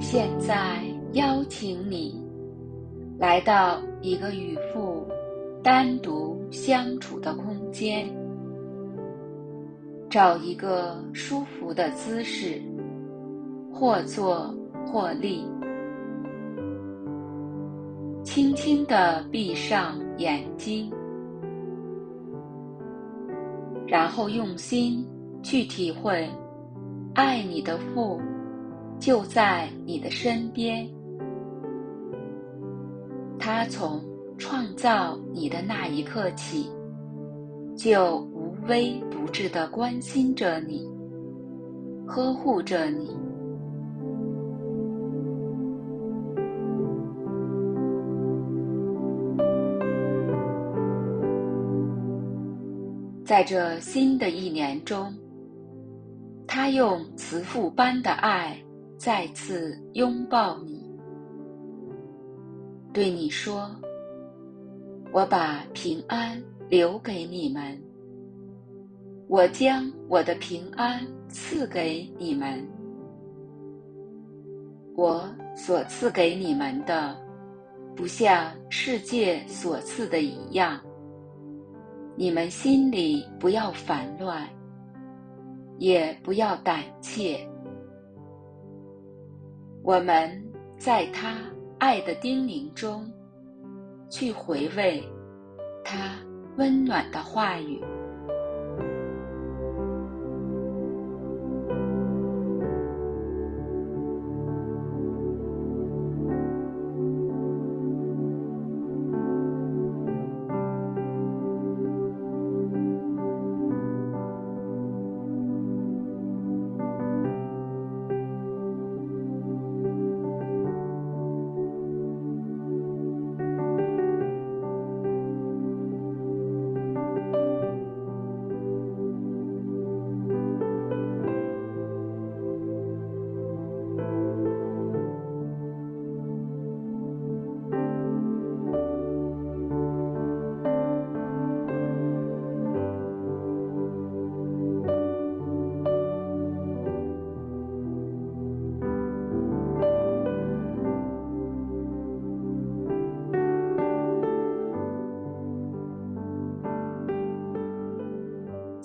现在邀请你来到一个与父单独相处的空间，找一个舒服的姿势，或坐或立，轻轻地闭上眼睛，然后用心去体会爱你的父。就在你的身边，他从创造你的那一刻起，就无微不至地关心着你，呵护着你。在这新的一年中，他用慈父般的爱。再次拥抱你，对你说：“我把平安留给你们，我将我的平安赐给你们。我所赐给你们的，不像世界所赐的一样。你们心里不要烦乱，也不要胆怯。”我们在他爱的叮咛中，去回味他温暖的话语。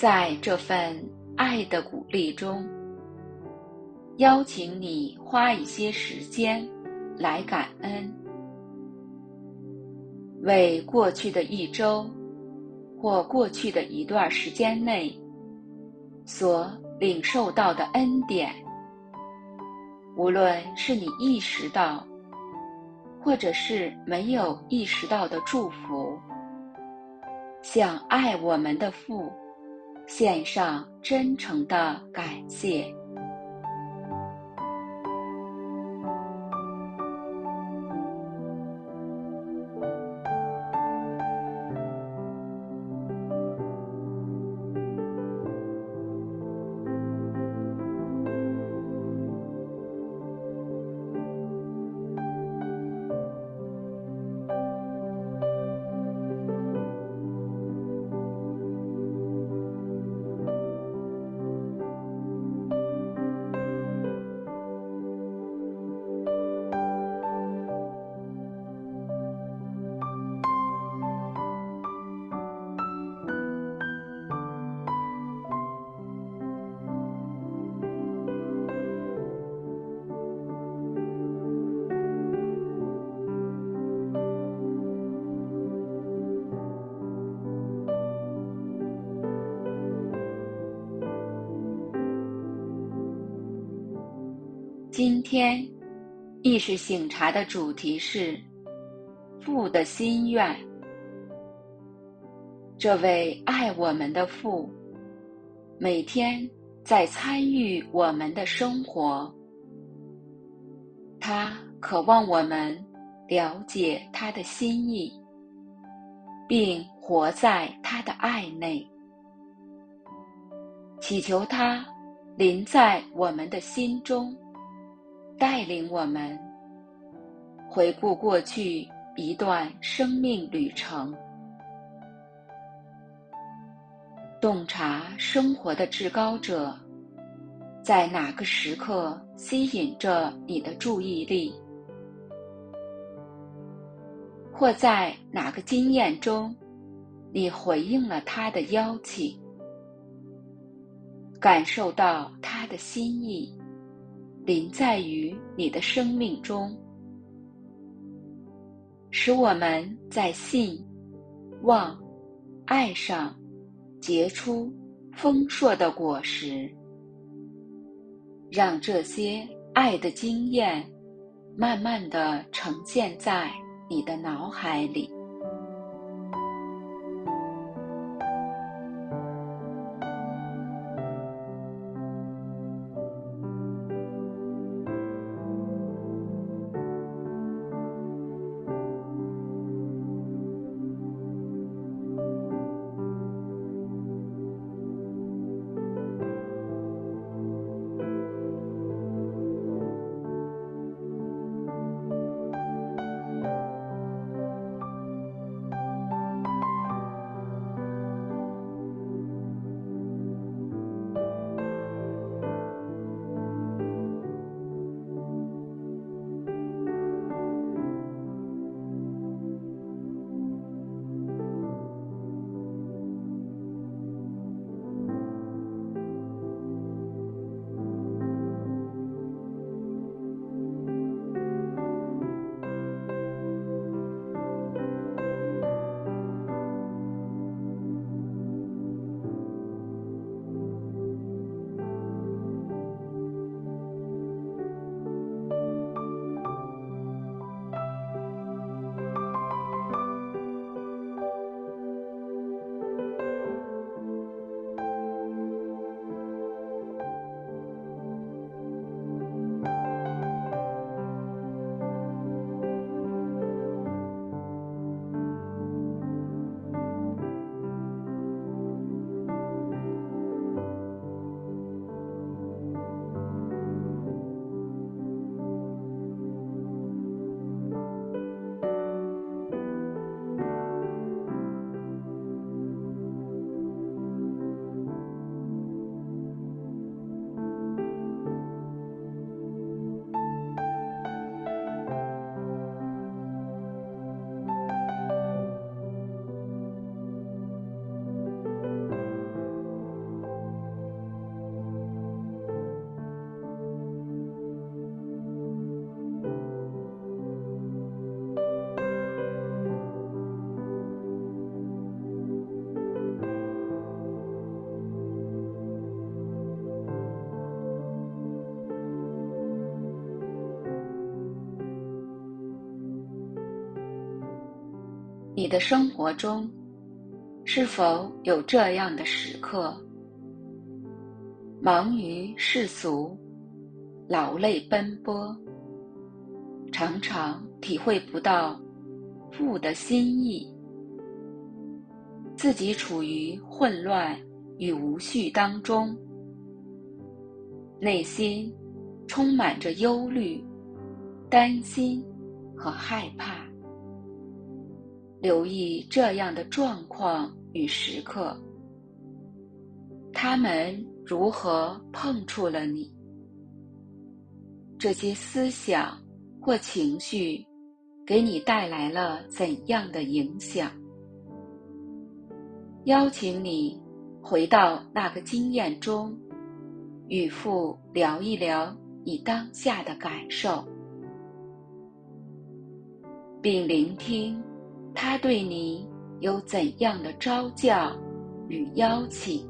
在这份爱的鼓励中，邀请你花一些时间来感恩，为过去的一周或过去的一段时间内所领受到的恩典，无论是你意识到，或者是没有意识到的祝福，向爱我们的父。献上真诚的感谢。今天，意识醒茶的主题是父的心愿。这位爱我们的父，每天在参与我们的生活。他渴望我们了解他的心意，并活在他的爱内，祈求他临在我们的心中，带领我们回顾过去一段生命旅程，洞察生活的至高者在哪个时刻吸引着你的注意力，或在哪个经验中，你回应了他的邀请，感受到他的心意，临在于你的生命中，使我们在信、望、爱上结出丰硕的果实，让这些爱的经验慢慢地呈现在你的脑海里。你的生活中，是否有这样的时刻？忙于世俗，劳累奔波，常常体会不到父的心意，自己处于混乱与无序当中，内心充满着忧虑、担心和害怕。留意这样的状况与时刻，他们如何碰触了你？这些思想或情绪给你带来了怎样的影响？邀请你回到那个经验中，与父聊一聊你当下的感受，并聆听。他对你有怎样的招教与邀请？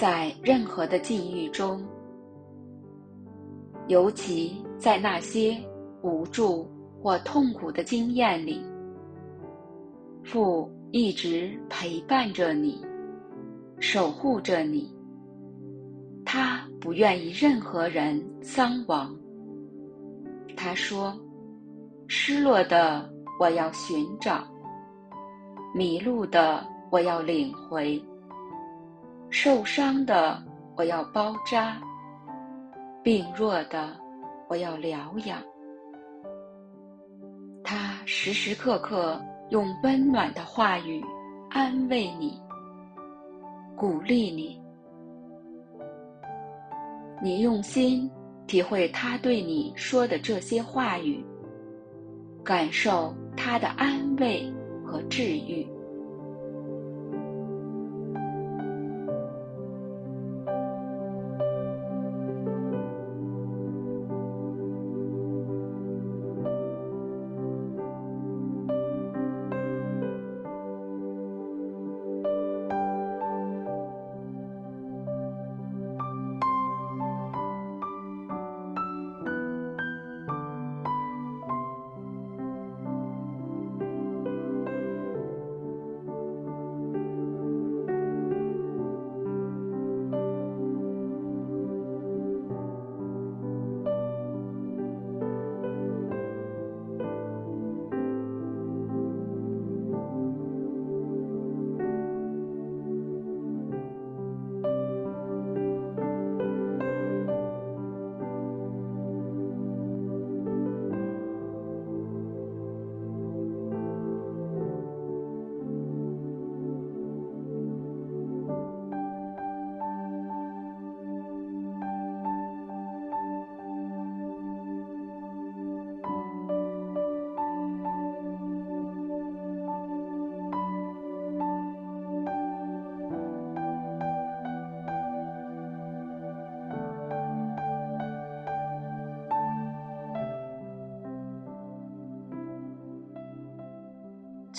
在任何的境遇中，尤其在那些无助或痛苦的经验里，父一直陪伴着你，守护着你。他不愿意任何人丧亡。他说：“失落的我要寻找，迷路的我要领回，受伤的我要包扎，病弱的我要疗养。”他时时刻刻用温暖的话语安慰你，鼓励你。你用心体会他对你说的这些话语，感受他的安慰和治愈。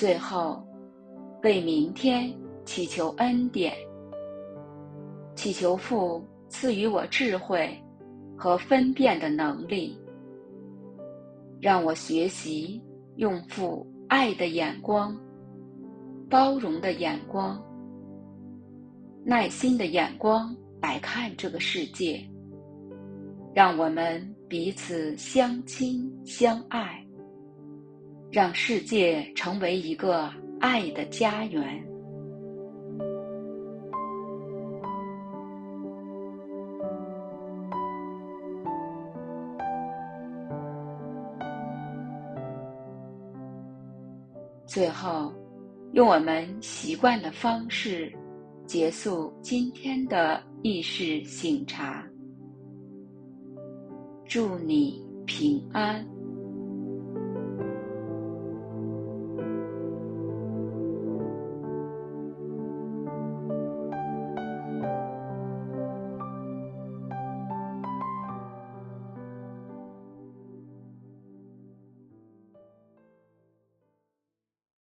最后，为明天祈求恩典，祈求父赐予我智慧和分辨的能力，让我学习用父爱的眼光、包容的眼光、耐心的眼光来看这个世界，让我们彼此相亲相爱。让世界成为一个爱的家园。最后，用我们习惯的方式结束今天的意识醒察。祝你平安。